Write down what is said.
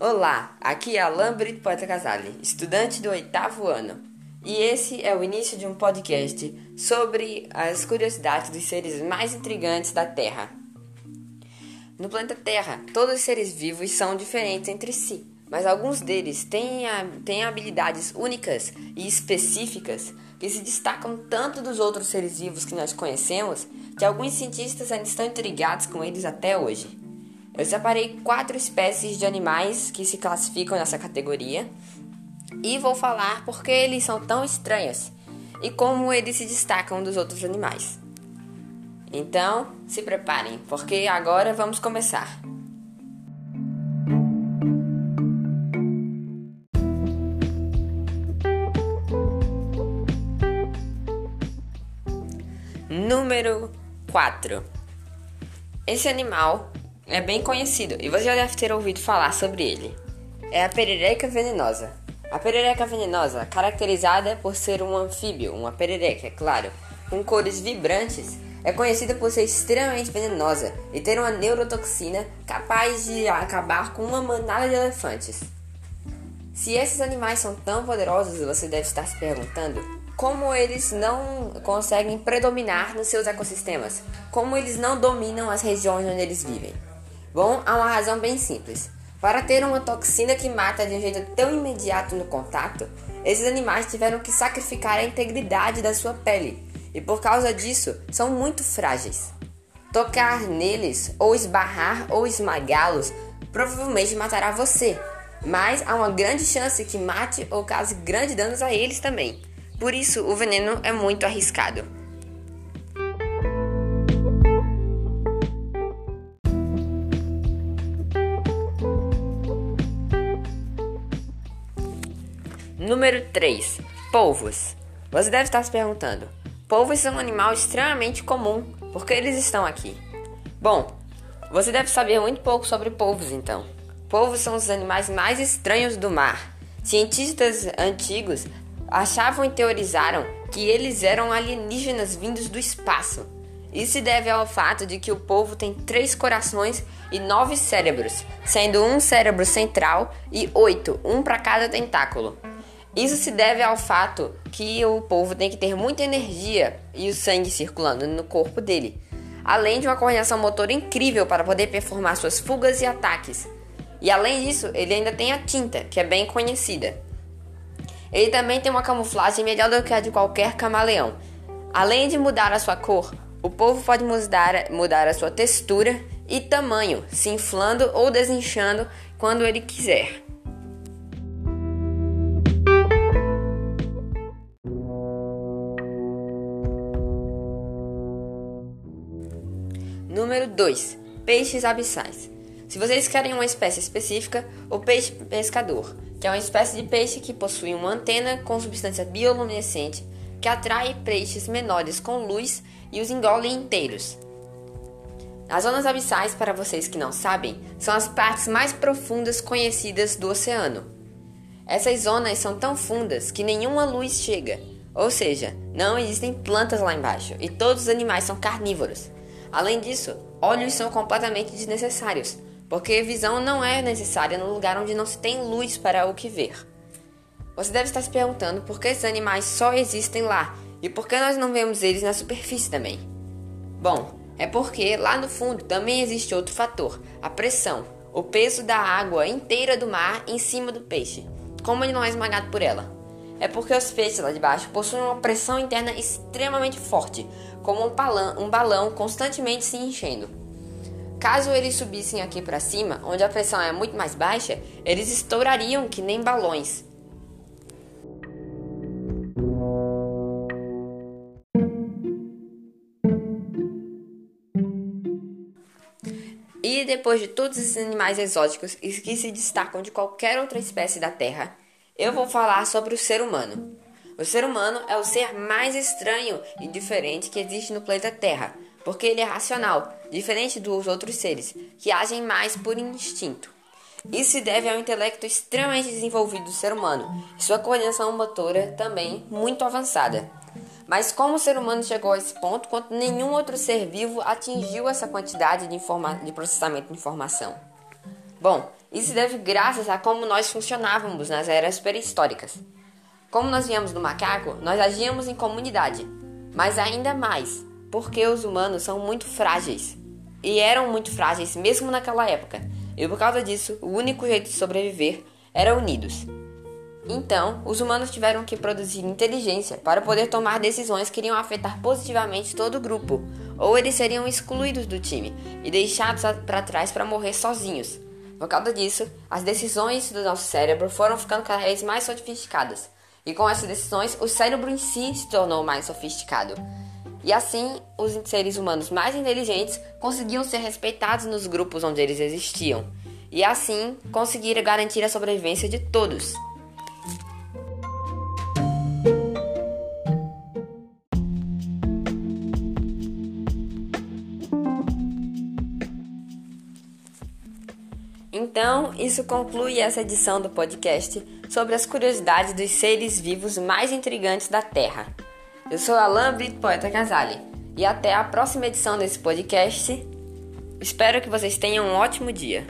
Olá, aqui é Alain Brito Poeta Casale, estudante do oitavo ano. E esse é o início de um podcast sobre as curiosidades dos seres mais intrigantes da Terra. No planeta Terra, todos os seres vivos são diferentes entre si, mas alguns deles têm, têm habilidades únicas e específicas que se destacam tanto dos outros seres vivos que nós conhecemos que alguns cientistas ainda estão intrigados com eles até hoje. Eu separei quatro espécies de animais que se classificam nessa categoria e vou falar por que eles são tão estranhos e como eles se destacam dos outros animais. Então, se preparem, porque agora vamos começar. Número 4. Esse animal é bem conhecido e você já deve ter ouvido falar sobre ele. É a perereca venenosa. A perereca venenosa, caracterizada por ser um anfíbio, uma perereca, é claro, com cores vibrantes, é conhecida por ser extremamente venenosa e ter uma neurotoxina capaz de acabar com uma manada de elefantes. Se esses animais são tão poderosos, você deve estar se perguntando como eles não conseguem predominar nos seus ecossistemas, como eles não dominam as regiões onde eles vivem. Bom, há uma razão bem simples. Para ter uma toxina que mata de um jeito tão imediato no contato, esses animais tiveram que sacrificar a integridade da sua pele e por causa disso são muito frágeis. Tocar neles, ou esbarrar ou esmagá-los, provavelmente matará você, mas há uma grande chance que mate ou cause grandes danos a eles também. Por isso, o veneno é muito arriscado. Número 3. Polvos. Você deve estar se perguntando: polvos são um animal extremamente comum, por que eles estão aqui? Bom, você deve saber muito pouco sobre polvos então. Polvos são os animais mais estranhos do mar. Cientistas antigos achavam e teorizaram que eles eram alienígenas vindos do espaço. Isso se deve ao fato de que o polvo tem três corações e nove cérebros, sendo um cérebro central e oito, um para cada tentáculo. Isso se deve ao fato que o povo tem que ter muita energia e o sangue circulando no corpo dele, além de uma coordenação motor incrível para poder performar suas fugas e ataques. E além disso, ele ainda tem a tinta, que é bem conhecida. Ele também tem uma camuflagem melhor do que a de qualquer camaleão. Além de mudar a sua cor, o polvo pode mudar, mudar a sua textura e tamanho, se inflando ou desinchando quando ele quiser. Número 2. Peixes abissais. Se vocês querem uma espécie específica, o peixe pescador, que é uma espécie de peixe que possui uma antena com substância bioluminescente que atrai peixes menores com luz e os engole inteiros. As zonas abissais, para vocês que não sabem, são as partes mais profundas conhecidas do oceano. Essas zonas são tão fundas que nenhuma luz chega, ou seja, não existem plantas lá embaixo e todos os animais são carnívoros. Além disso, olhos são completamente desnecessários, porque visão não é necessária no lugar onde não se tem luz para o que ver. Você deve estar se perguntando por que esses animais só existem lá e por que nós não vemos eles na superfície também. Bom, é porque lá no fundo também existe outro fator, a pressão, o peso da água inteira do mar em cima do peixe, como ele não é esmagado por ela. É porque os peixes lá de baixo possuem uma pressão interna extremamente forte, como um um balão constantemente se enchendo. Caso eles subissem aqui para cima, onde a pressão é muito mais baixa, eles estourariam que nem balões. E depois de todos esses animais exóticos e que se destacam de qualquer outra espécie da Terra, eu vou falar sobre o ser humano. O ser humano é o ser mais estranho e diferente que existe no planeta Terra, porque ele é racional, diferente dos outros seres, que agem mais por instinto. Isso se deve ao intelecto extremamente desenvolvido do ser humano e sua coordenação motora também muito avançada. Mas como o ser humano chegou a esse ponto, quanto nenhum outro ser vivo atingiu essa quantidade de, de processamento de informação? Bom, isso deve graças a como nós funcionávamos nas eras pré-históricas. Como nós viemos do macaco, nós agíamos em comunidade, mas ainda mais, porque os humanos são muito frágeis. E eram muito frágeis mesmo naquela época. E por causa disso, o único jeito de sobreviver era unidos. Então, os humanos tiveram que produzir inteligência para poder tomar decisões que iriam afetar positivamente todo o grupo, ou eles seriam excluídos do time e deixados para trás para morrer sozinhos. Por causa disso, as decisões do nosso cérebro foram ficando cada vez mais sofisticadas, e com essas decisões, o cérebro em si se tornou mais sofisticado. E assim, os seres humanos mais inteligentes conseguiam ser respeitados nos grupos onde eles existiam, e assim conseguiram garantir a sobrevivência de todos. Então, isso conclui essa edição do podcast sobre as curiosidades dos seres vivos mais intrigantes da Terra. Eu sou Alain Brito Poeta Casale e até a próxima edição desse podcast. Espero que vocês tenham um ótimo dia.